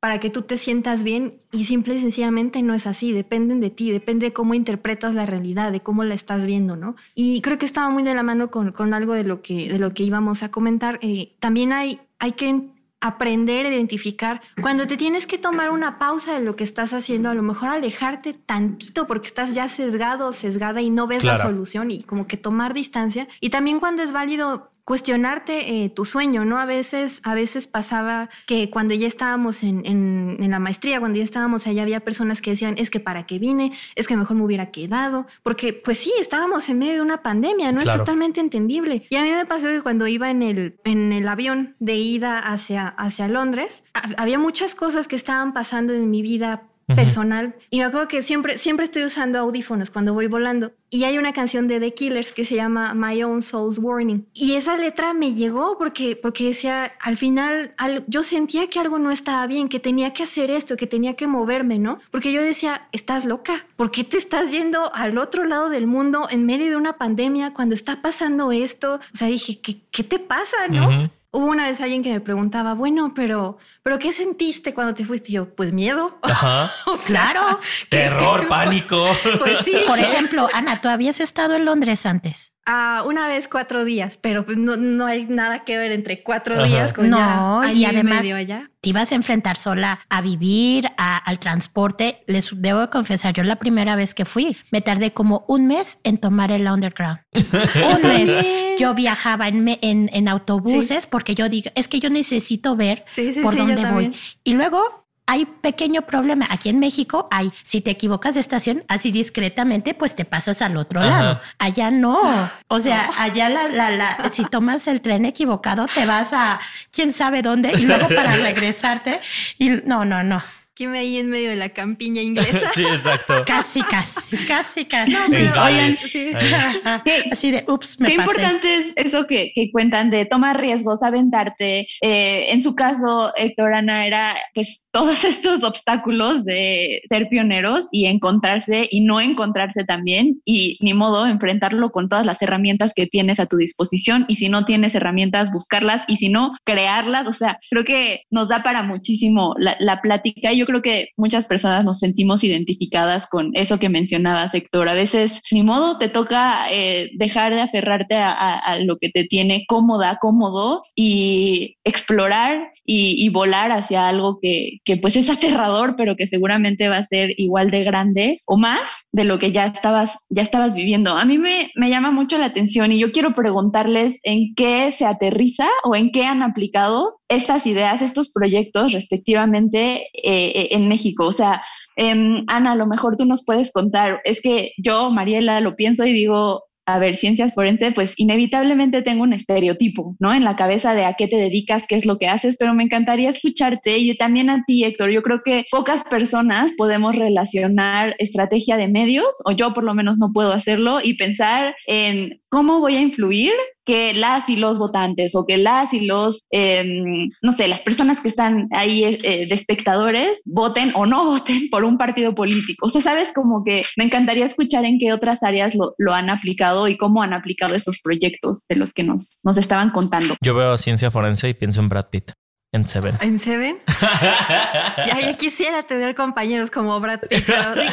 para que tú te sientas bien y simple y sencillamente no es así, dependen de ti, depende de cómo interpretas la realidad, de cómo la estás viendo, ¿no? Y creo que estaba muy de la mano con, con algo de lo que, de lo que íbamos a comentar. Eh, también hay, hay que aprender a identificar cuando te tienes que tomar una pausa de lo que estás haciendo, a lo mejor alejarte tantito porque estás ya sesgado, sesgada y no ves la solución y como que tomar distancia. Y también cuando es válido cuestionarte eh, tu sueño, ¿no? A veces, a veces pasaba que cuando ya estábamos en, en, la maestría, cuando ya estábamos allá, había personas que decían, es que para qué vine, es que mejor me hubiera quedado, porque pues sí, estábamos en medio de una pandemia, ¿no? Es totalmente entendible. Y a mí me pasó que cuando iba en el, en el avión de ida hacia, hacia Londres, había muchas cosas que estaban pasando en mi vida personal. Y me acuerdo que siempre, siempre estoy usando audífonos cuando voy volando. Y hay una canción de The Killers que se llama My Own Soul's Warning. Y esa letra me llegó porque, porque decía, al final, yo sentía que algo no estaba bien, que tenía que hacer esto, que tenía que moverme, ¿no? Porque yo decía, estás loca. ¿Por qué te estás yendo al otro lado del mundo en medio de una pandemia cuando está pasando esto? O sea, dije, ¿qué, qué te pasa, no? Hubo una vez alguien que me preguntaba, bueno, pero, pero ¿qué sentiste cuando te fuiste? Y yo, pues miedo. Ajá. *laughs* claro. Terror, pánico. Pues sí. Por ejemplo, Ana, ¿tú habías estado en Londres antes? Ah, una vez cuatro días, pero pues no, no hay nada que ver entre cuatro días con no, y además allá. te ibas a enfrentar sola a vivir, al transporte. Les debo confesar, yo la primera vez que fui, me tardé como un mes en tomar el underground. *laughs* un mes. Yo viajaba en, en, autobuses porque yo digo, es que yo necesito ver por dónde voy. Y luego hay pequeño problema. Aquí en México hay, si te equivocas de estación así discretamente, pues te pasas al otro lado. Allá no. O sea, allá la, la, la, si tomas el tren equivocado, te vas a quién sabe dónde y luego para *laughs* regresarte. Y no, no, no. Me ahí en medio de la campiña *laughs* inglesa. sí, exacto. *laughs* Casi, casi, casi, casi. *laughs* Así de, ups, me Qué importante es eso que, que, cuentan de tomar riesgos, aventarte. Eh, en su caso, Héctor Ana era pues todos estos obstáculos de ser pioneros y encontrarse y no encontrarse también y ni modo enfrentarlo con todas las herramientas que tienes a tu disposición y si no tienes herramientas buscarlas y si no crearlas, o sea, creo que nos da para muchísimo la, la plática y yo creo que muchas personas nos sentimos identificadas con eso que mencionabas Héctor, a veces ni modo te toca eh, dejar de aferrarte a, a lo que te tiene cómoda, cómodo y explorar y, volar hacia algo que, que, pues es aterrador, pero que seguramente va a ser igual de grande o más de lo que ya estabas, ya estabas viviendo. A mí me, me llama mucho la atención y yo quiero preguntarles en qué se aterriza o en qué han aplicado estas ideas, estos proyectos respectivamente eh, eh, en México. O sea, eh, Ana, a lo mejor tú nos puedes contar, es que yo, Mariela, lo pienso y digo, a ver, ciencias forenses, pues inevitablemente tengo un estereotipo, ¿no? En la cabeza de a qué te dedicas, qué es lo que haces, pero me encantaría escucharte y también a ti, Héctor. Yo creo que pocas personas podemos relacionar estrategia de medios, o yo por lo menos no puedo hacerlo, y pensar en cómo voy a influir que las y los votantes o que las y los, em, no sé, las personas que están ahí eh, de espectadores voten o no *laughs* voten por un partido político. O sea, sabes como que me encantaría escuchar en qué otras áreas lo, lo han aplicado y cómo han aplicado esos proyectos de los que nos, nos estaban contando. Yo veo ciencia forense y pienso en Brad Pitt. En Seven. ¿En Seven? *laughs* ya, quisiera tener compañeros como Brad Pitt.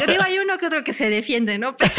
digo, hay uno que otro que se defiende, ¿no? *laughs* Pero,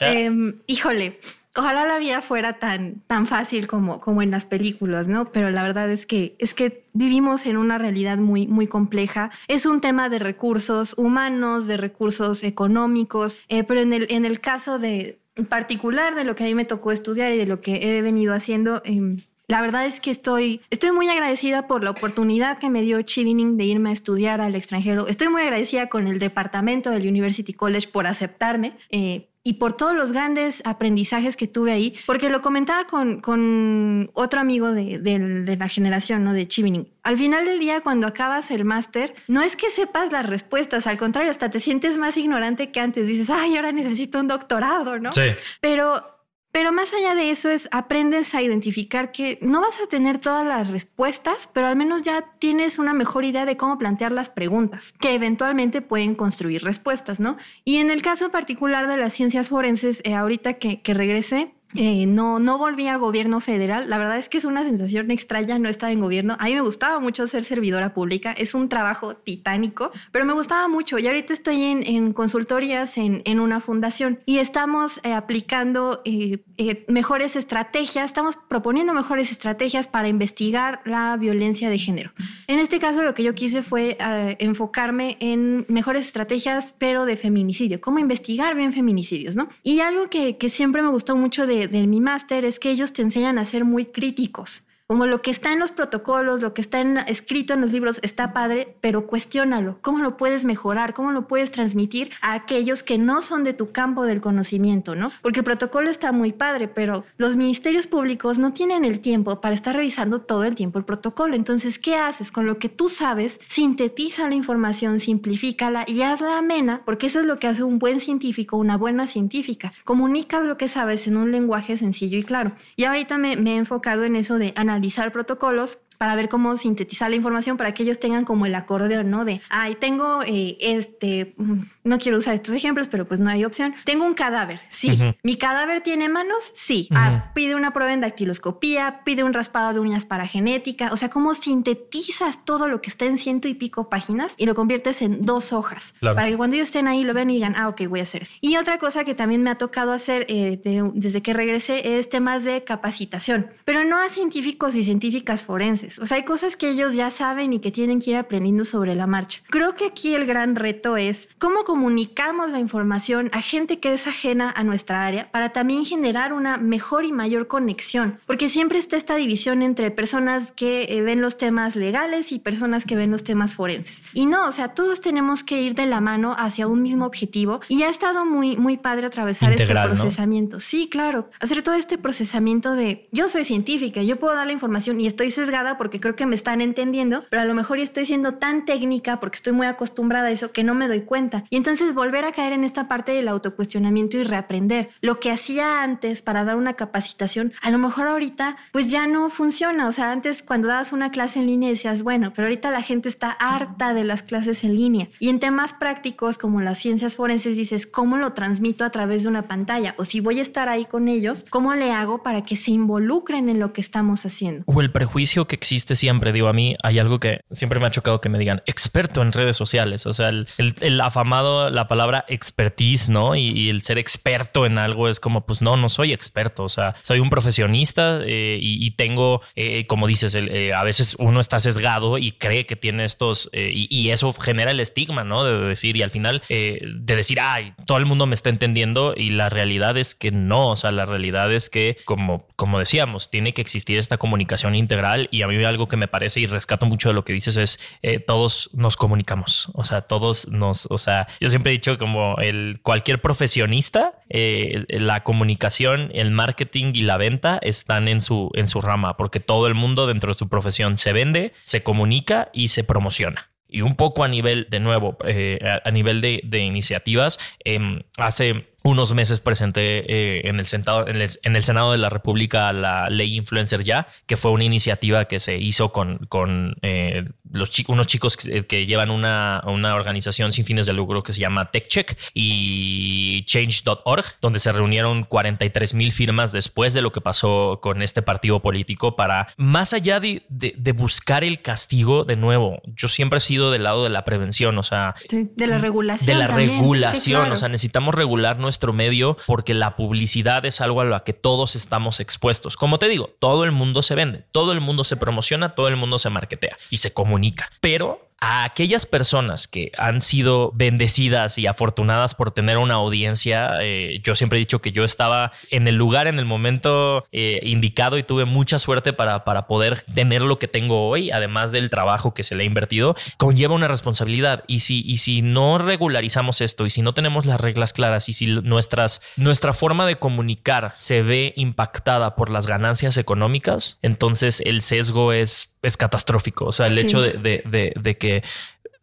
em, híjole, ojalá la vida fuera tan, tan fácil como, como en las películas, ¿no? Pero la verdad es que, es que vivimos en una realidad muy, muy compleja. Es un tema de recursos humanos, de recursos económicos, eh, pero en el, en el caso de particular de lo que a mí me tocó estudiar y de lo que he venido haciendo, em, la verdad es que estoy, estoy muy agradecida por la oportunidad que me dio Chivining de irme a estudiar al extranjero. Estoy muy agradecida con el departamento del University College por aceptarme. Eh, y por todos los grandes aprendizajes que tuve ahí, porque lo comentaba con, con otro amigo de, de, la generación, ¿no? De Chivining. Al final del día, cuando acabas el máster, no es que sepas las respuestas, al contrario, hasta te sientes más ignorante que antes. Dices, ay, ahora necesito un doctorado, ¿no? Sí. Pero pero más allá de eso es aprendes a identificar que no vas a tener todas las respuestas, pero al menos ya tienes una mejor idea de cómo plantear las preguntas, que eventualmente pueden construir respuestas, ¿no? Y en el caso particular de las ciencias forenses, eh, ahorita que, que regresé, eh, no, no volví a gobierno federal. La verdad es que es una sensación extraña no estar en gobierno. A mí me gustaba mucho ser servidora pública. Es un trabajo titánico, pero me gustaba mucho. Y ahorita estoy en, en consultorías en, en, una fundación y estamos eh, aplicando eh, mejores estrategias, estamos proponiendo mejores estrategias para investigar la violencia de género. En este caso, lo que yo quise fue enfocarme en mejores estrategias, pero de feminicidio, cómo investigar bien feminicidios, ¿no? Y algo que, siempre me gustó mucho de, mi máster es que ellos te enseñan a ser muy críticos como lo que está en los protocolos, lo que está escrito en los libros está padre, pero cuestiónalo. ¿Cómo lo puedes mejorar? ¿Cómo lo puedes transmitir a aquellos que no son de tu campo del conocimiento, no? Porque el protocolo está muy padre, pero los ministerios públicos no tienen el tiempo para estar revisando todo el tiempo el protocolo. Entonces, ¿qué haces? Con lo que tú sabes, sintetiza la información, simplifícala y hazla amena, porque eso es lo que hace un buen científico, una buena científica. Comunica lo que sabes en un lenguaje sencillo y claro. Y ahorita me, me he enfocado en eso de analizar analizar protocolos para ver cómo sintetizar la información para que ellos tengan como el acordeón, ¿no? De, ay, tengo eh, este, mm, no quiero usar estos ejemplos, pero pues no hay opción. Tengo un cadáver, sí. ¿Mi cadáver tiene manos? Sí. Ah, pide una prueba en dactiloscopía, pide un raspado de uñas para genética. O sea, cómo sintetizas todo lo que está en ciento y pico páginas y lo conviertes en dos hojas para que cuando ellos estén ahí lo vean y digan, ah, ok, voy a hacer eso. Y otra cosa que también me ha tocado hacer eh, desde que regresé es temas de capacitación, pero no a científicos y científicas forenses o sea, hay cosas que ellos ya saben y que tienen que ir aprendiendo sobre la marcha. Creo que aquí el gran reto es cómo comunicamos la información a gente que es ajena a nuestra área para también generar una mejor y mayor conexión, porque siempre está esta división entre personas que eh, ven los temas legales y personas que ven los temas forenses. Y no, o sea, todos tenemos que ir de la mano hacia un mismo objetivo y ha estado muy, muy padre atravesar este procesamiento. Sí, claro, hacer todo este procesamiento de yo soy científica, yo puedo dar la información y estoy sesgada porque creo que me están entendiendo, pero a lo mejor estoy siendo tan técnica porque estoy muy acostumbrada a eso que no me doy cuenta. Y entonces volver a caer en esta parte del autocuestionamiento y reaprender. Lo que hacía antes para dar una capacitación, a lo mejor ahorita pues ya no funciona. O sea, antes cuando dabas una clase en línea decías, bueno, pero ahorita la gente está harta de las clases en línea. Y en temas prácticos como las ciencias forenses dices, ¿cómo lo transmito a través de una pantalla? O si voy a estar ahí con ellos, ¿cómo le hago para que se involucren en lo que estamos haciendo? O el prejuicio que existe siempre, digo, a mí hay algo que siempre me ha chocado que me digan experto en redes sociales, o sea, el, afamado, la palabra expertise, ¿no? Y, el ser experto en algo es como, pues no, no soy experto, o sea, soy un profesionista eh, y, tengo, eh, como dices, eh, a veces uno está sesgado y cree que tiene estos, y, eso genera el estigma, ¿no? De decir, y al final, de decir, ay, todo el mundo me está entendiendo y la realidad es que no, o sea, la realidad es que, como, como decíamos, tiene que existir esta comunicación integral y a algo que me parece y rescato mucho de lo que dices es, todos nos comunicamos, o sea, todos nos, o sea, yo siempre he dicho como el cualquier profesionista, eh, la comunicación, el marketing y la venta están en su, en su rama, porque todo el mundo dentro de su profesión se vende, se comunica y se promociona. Y un poco a nivel, de nuevo, eh, a, nivel de, iniciativas, em, hace unos meses presenté eh, en, el Senado, en, el, Senado de la República la ley Influencer Ya, que fue una iniciativa que se hizo con, con eh, los unos chicos que, llevan una, una, organización sin fines de lucro que se llama TechCheck y Change.org, donde se reunieron 43 mil firmas después de lo que pasó con este partido político para, más allá de, de, buscar el castigo, de nuevo, yo siempre he sido del lado de la prevención, o sea, de la regulación. De la regulación, o sea, necesitamos regular nuestro medio porque la publicidad es algo a lo que todos estamos expuestos. Como te digo, todo el mundo se vende, todo el mundo se promociona, todo el mundo se marketea y se comunica. Pero a aquellas personas que han sido bendecidas y afortunadas por tener una audiencia, eh, yo siempre he dicho que yo estaba en el lugar, en el momento eh, indicado y tuve mucha suerte para, para poder tener lo que tengo hoy, además del trabajo que se le ha invertido, conlleva una responsabilidad. Y si, y si no regularizamos esto y si no tenemos las reglas claras y si nuestras, nuestra forma de comunicar se ve impactada por las ganancias económicas, entonces el sesgo es es catastrófico. O sea, el hecho de, que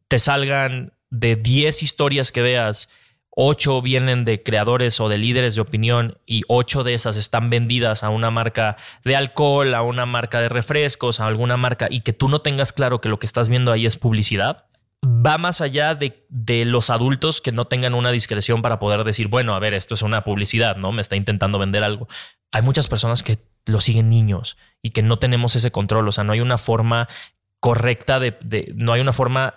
te salgan de 10 historias que veas, 8 vienen de creadores o de líderes de opinión y 8 de esas están vendidas a una marca de alcohol, a una marca de refrescos, a alguna marca y que tú no tengas claro que lo que estás viendo ahí es publicidad, va más allá de, de, los adultos que no tengan una discreción para poder decir, bueno, a ver, esto es una publicidad, ¿no? Me está intentando vender algo. Hay muchas personas que lo siguen niños y que no tenemos ese control. O sea, no hay una forma correcta de, no hay una forma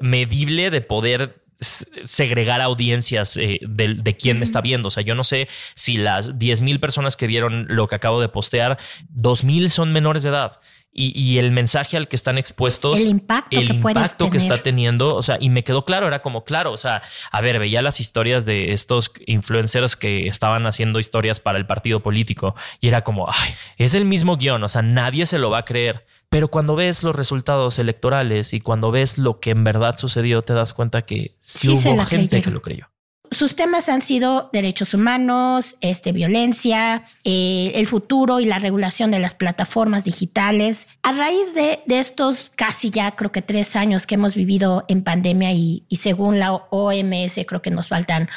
medible de poder segregar audiencias eh, de, quién me está viendo. O sea, yo no sé si las 10 mil personas que vieron lo que acabo de postear, 2 mil son menores de edad y, el mensaje al que están expuestos, el impacto, el que, impacto que está teniendo, o sea, y me quedó claro, era como claro, o sea, a ver, veía las historias de estos influencers que estaban haciendo historias para el partido político y era como, ay, es el mismo guion, o sea, nadie se lo va a creer. Pero cuando ves los resultados electorales y cuando ves lo que en verdad sucedió, te das cuenta que sí, hubo gente que lo creyó. Sus temas han sido derechos humanos, este, violencia, eh, el futuro y la regulación de las plataformas digitales. A raíz de, estos casi ya creo que tres años que hemos vivido en pandemia y, según la OMS creo que nos faltan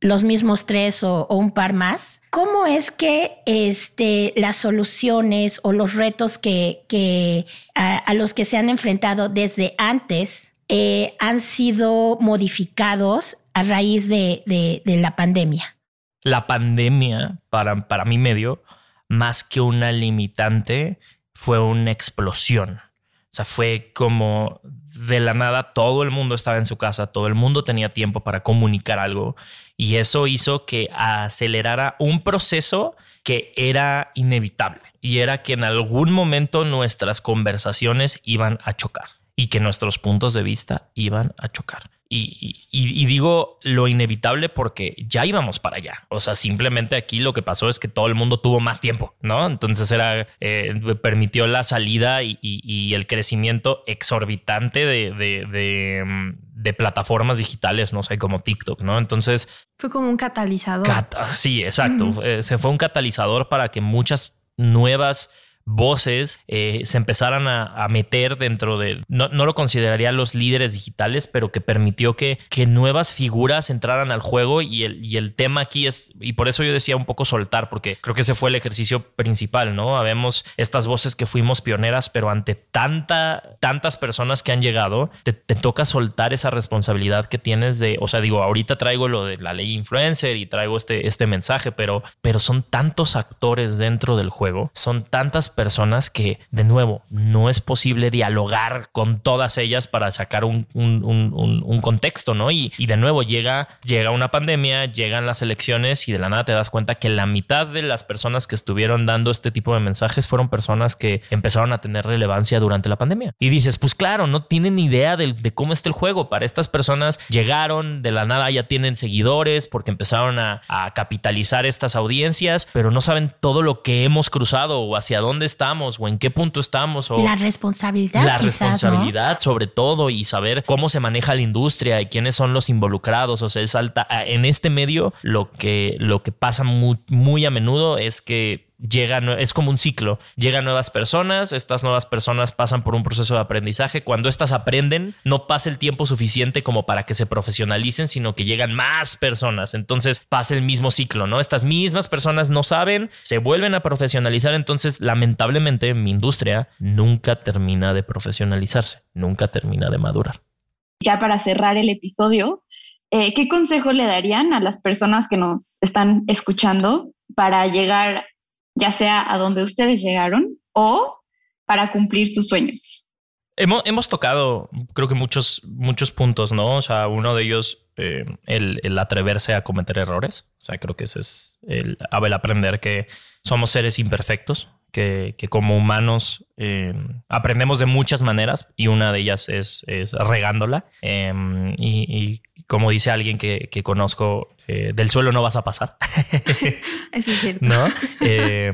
los mismos tres o, un par más. ¿Cómo es que este, las soluciones o los retos que, a, los que se han enfrentado desde antes eh, han sido modificados a raíz de, la pandemia? La pandemia, para, para mi medio, más que una limitante, fue una explosión. O sea, fue como de la nada todo el mundo estaba en su casa, todo el mundo tenía tiempo para comunicar algo y eso hizo que acelerara un proceso que era inevitable y era que en algún momento nuestras conversaciones iban a chocar y que nuestros puntos de vista iban a chocar. Y, digo lo inevitable porque ya íbamos para allá. O sea, simplemente aquí lo que pasó es que todo el mundo tuvo más tiempo, ¿no? Entonces era, eh, permitió la salida y, el crecimiento exorbitante de, de, plataformas digitales, no sé, como TikTok, ¿no? Entonces... Fue como un catalizador. sí, exacto. Se fue un catalizador para que muchas nuevas voces eh, se empezaran a, meter dentro de, no, no, lo consideraría los líderes digitales, pero que permitió que, que nuevas figuras entraran al juego y el, y el tema aquí es, y por eso yo decía un poco soltar, porque creo que ese fue el ejercicio principal, ¿no? Habemos estas voces que fuimos pioneras, pero ante tanta, tantas personas que han llegado, te, te toca soltar esa responsabilidad que tienes de, o sea, digo, ahorita traigo lo de la ley influencer y traigo este, este mensaje, pero, pero son tantos actores dentro del juego, son tantas personas que, de nuevo, no es posible dialogar con todas ellas para sacar un, contexto, ¿no? Y, y, de nuevo llega, llega una pandemia, llegan las elecciones y de la nada te das cuenta que la mitad de las personas que estuvieron dando este tipo de mensajes fueron personas que empezaron a tener relevancia durante la pandemia. Y dices, pues claro, no tienen idea de, de cómo está el juego. Para estas personas llegaron, de la nada ya tienen seguidores porque empezaron a, a capitalizar estas audiencias, pero no saben todo lo que hemos cruzado o hacia dónde estamos o en qué punto estamos. O la responsabilidad. La responsabilidad sobre todo y saber cómo se maneja la industria y quiénes son los involucrados. O sea, es alta. En este medio lo que, lo que pasa muy, muy a menudo es que llega, es como un ciclo, llegan nuevas personas, estas nuevas personas pasan por un proceso de aprendizaje, cuando estas aprenden no pasa el tiempo suficiente como para que se profesionalicen, sino que llegan más personas, entonces pasa el mismo ciclo, ¿no? Estas mismas personas no saben, se vuelven a profesionalizar, entonces lamentablemente mi industria nunca termina de profesionalizarse, nunca termina de madurar. Ya para cerrar el episodio, eh, ¿qué consejo le darían a las personas que nos están escuchando para llegar ya sea a donde ustedes llegaron o para cumplir sus sueños. Hemos, hemos tocado, creo que muchos, muchos puntos, ¿no? O sea, uno de ellos, eh, el, el, atreverse a cometer errores. O sea, creo que ese es el, el aprender que somos seres imperfectos, que, que como humanos eh, aprendemos de muchas maneras y una de ellas es, es regándola. Eh, y, y, como dice alguien que, que conozco, eh, del suelo no vas a pasar. *laughs* Eso es cierto. ¿No? Eh,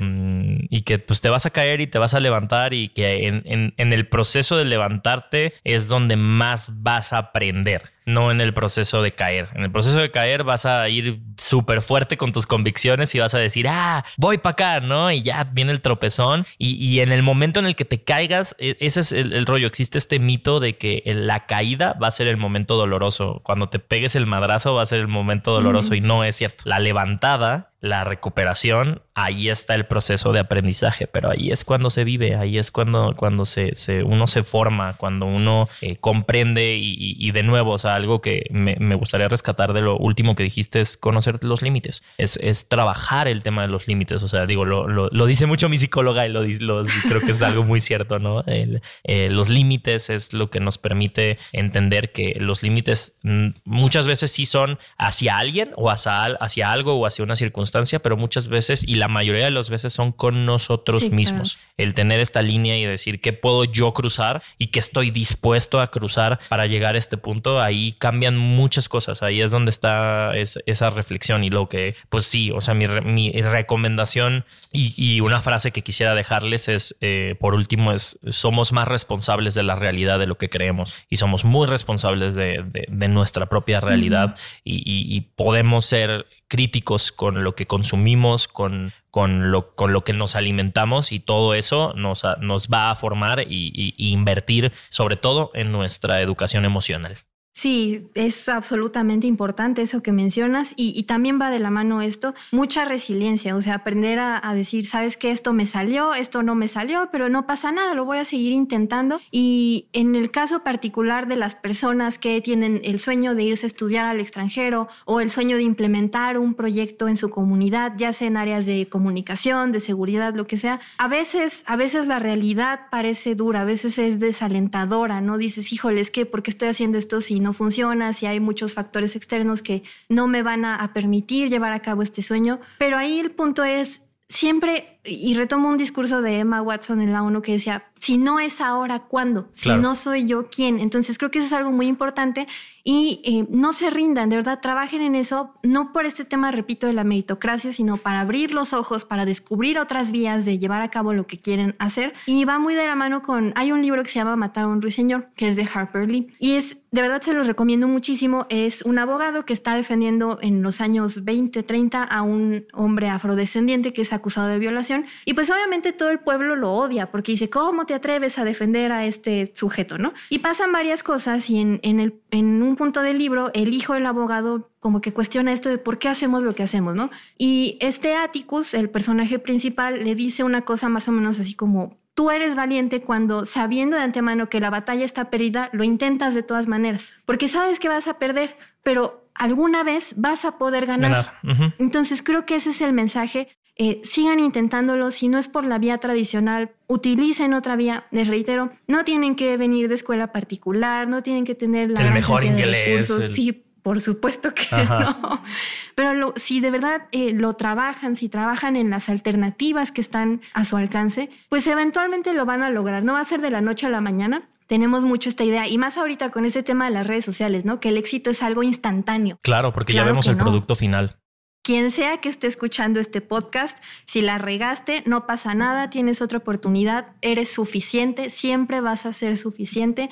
y que pues te vas a caer y te vas a levantar y que en, en, en, el proceso de levantarte es donde más vas a aprender, no en el proceso de caer. En el proceso de caer vas a ir súper fuerte con tus convicciones y vas a decir, ah, voy para acá, ¿no? Y ya viene el tropezón. Y, y, en el momento en el que te caigas, e, ese es el, el rollo. Existe este mito de que la caída va a ser el momento doloroso. Cuando te pegues el madrazo va a ser el momento doloroso. Y no es cierto. La levantada la recuperación, ahí está el proceso de aprendizaje, pero ahí es cuando se vive, ahí es cuando, cuando se, uno se forma, cuando uno eh, comprende y, de nuevo, o sea, algo que me, me, gustaría rescatar de lo último que dijiste es conocer los límites, es, es trabajar el tema de los límites, o sea, digo, lo, lo, lo dice mucho mi psicóloga y lo, lo, creo que es algo muy cierto, ¿no? El, eh, los límites es lo que nos permite entender que los límites mm, muchas veces sí son hacia alguien o hacia, hacia algo o hacia una circunstancia pero muchas veces y la mayoría de las veces son con nosotros sí, mismos. Claro. El tener esta línea y decir qué puedo yo cruzar y qué estoy dispuesto a cruzar para llegar a este punto, ahí cambian muchas cosas. Ahí es donde está es, esa reflexión y lo que, pues sí, o sea, mi, mi recomendación y, y, una frase que quisiera dejarles es, eh, por último, es somos más responsables de la realidad de lo que creemos y somos muy responsables de, de, de nuestra propia realidad -huh. y, y, y podemos ser críticos con lo que consumimos, con, con, lo, con lo que nos alimentamos y todo eso nos, nos va a formar y, y, invertir sobre todo en nuestra educación emocional. Sí, es absolutamente importante eso que mencionas y, también va de la mano esto, mucha resiliencia, o sea, aprender a, decir, sabes que esto me salió, esto no me salió, pero no pasa nada, lo voy a seguir intentando. Y en el caso particular de las personas que tienen el sueño de irse a estudiar al extranjero o el sueño de implementar un proyecto en su comunidad, ya sea en áreas de comunicación, de seguridad, lo que sea, a veces, a veces la realidad parece dura, a veces es desalentadora, ¿no? Dices, híjole, es que, ¿por qué estoy haciendo esto no funciona, si hay muchos factores externos que no me van a, a permitir llevar a cabo este sueño. Pero ahí el punto es siempre, y retomo un discurso de Emma Watson en la ONU que decía, si no es ahora, ¿cuándo? Si no soy yo, ¿quién? Entonces creo que eso es algo muy importante y eh, no se rindan, de verdad, trabajen en eso, no por este tema, repito, de la meritocracia, sino para abrir los ojos, para descubrir otras vías de llevar a cabo lo que quieren hacer. Y va muy de la mano con, hay un libro que se llama Matar a un ruiseñor, que es de Harper Lee, y es, de verdad se los recomiendo muchísimo, es un abogado que está defendiendo en los años 20, 30 a un hombre afrodescendiente que es acusado de violación, y pues obviamente todo el pueblo lo odia, porque dice, ¿cómo te atreves a defender a este sujeto, no? Y pasan varias cosas y en, en, el, en un punto del libro, el hijo del abogado como que cuestiona esto de por qué hacemos lo que hacemos, ¿no? Y este Atticus, el personaje principal, le dice una cosa más o menos así como, tú eres valiente cuando sabiendo de antemano que la batalla está perdida, lo intentas de todas maneras, porque sabes que vas a perder, pero alguna vez vas a poder ganar. Entonces creo que ese es el mensaje eh, sigan intentándolo. Si no es por la vía tradicional, utilicen otra vía. Les reitero, no tienen que venir de escuela particular, no tienen que tener la el mejor inglés. Sí, por supuesto que *laughs* no. Pero si de verdad eh, lo trabajan, si trabajan en las alternativas que están a su alcance, pues eventualmente lo van a lograr. No va a ser de la noche a la mañana, tenemos mucho esta idea y más ahorita con este tema de las redes sociales, ¿no? Que el éxito es algo instantáneo. Claro, porque ya vemos el producto final. Quien sea que esté escuchando este podcast, si la regaste, no pasa nada, tienes otra oportunidad, eres suficiente, siempre vas a ser suficiente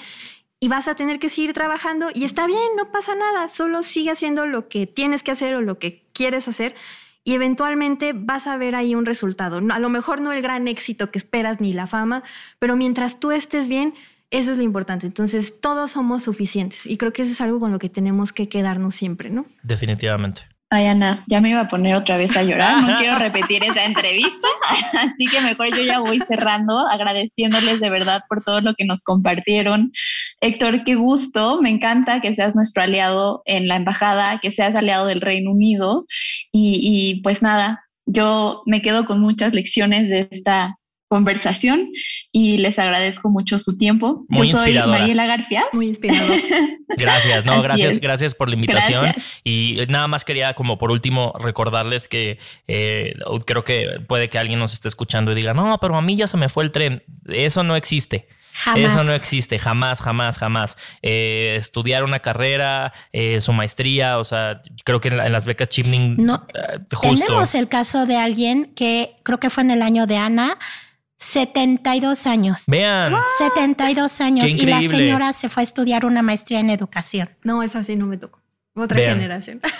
y vas a tener que seguir trabajando y está bien, no pasa nada, solo sigue haciendo lo que tienes que hacer o lo que quieres hacer y eventualmente vas a ver ahí un resultado. A lo mejor no el gran éxito que esperas ni la fama, pero mientras tú estés bien, eso es lo importante. Entonces, todos somos suficientes y creo que eso es algo con lo que tenemos que quedarnos siempre, ¿no? Definitivamente. Ay, Ana, ya me iba a poner otra vez a llorar. No quiero *laughs* repetir esa entrevista. *laughs* Así que mejor yo ya voy cerrando, agradeciéndoles de verdad por todo lo que nos compartieron. Héctor, qué gusto. Me encanta que seas nuestro aliado en la embajada, que seas aliado del Reino Unido. Y, y pues nada, yo me quedo con muchas lecciones de esta conversación y les agradezco mucho su tiempo. Muy Yo soy Mariela Garfias. Muy inspirador. *laughs* Gracias, no, gracias, gracias por la invitación. Y nada más quería como por último recordarles que eh, creo que puede que alguien nos esté escuchando y diga, no, pero a mí ya se me fue el tren. Eso no existe. Jamás. Eso no existe, jamás, jamás, jamás. Eh, estudiar una carrera, eh, su maestría, o sea, creo que en, las becas Chipning, no, Tenemos el caso de alguien que creo que fue en el año de Ana, 72 años. Vean. 72 años. Y la señora se fue a estudiar una maestría en educación. No, es así, no me tocó. Otra generación. *laughs*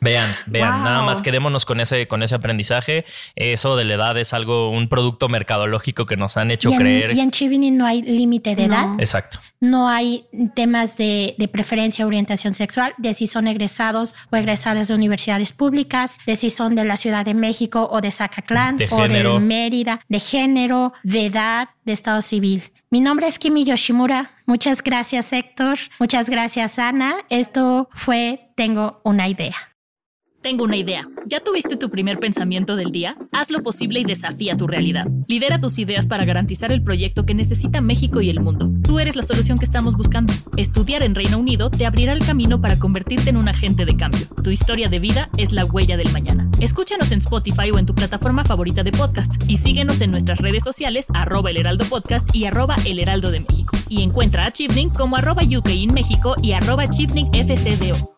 Vean, vean, nada más quedémonos con ese, con ese aprendizaje. Eso de la edad es algo, un producto mercadológico que nos han hecho creer. Y en Chivini no hay límite de edad. Exacto. No hay temas de, de preferencia orientación sexual, de si son egresados o egresadas de universidades públicas, de si son de la Ciudad de México o de Zacatlán o de Mérida, de género, de edad, de estado civil. Mi nombre es Kimi Yoshimura. Muchas gracias, Héctor. Muchas gracias, Ana. Esto fue Tengo una idea. Tengo una idea. ¿Ya tuviste tu primer pensamiento del día? Haz lo posible y desafía tu realidad. Lidera tus ideas para garantizar el proyecto que necesita México y el mundo. Tú eres la solución que estamos buscando. Estudiar en Reino Unido te abrirá el camino para convertirte en un agente de cambio. Tu historia de vida es la huella del mañana. Escúchanos en Spotify o en tu plataforma favorita de podcast y síguenos en nuestras redes sociales arroba el heraldo podcast y arroba el heraldo de México. Y encuentra a Chipning como arroba UK y arroba FCDO.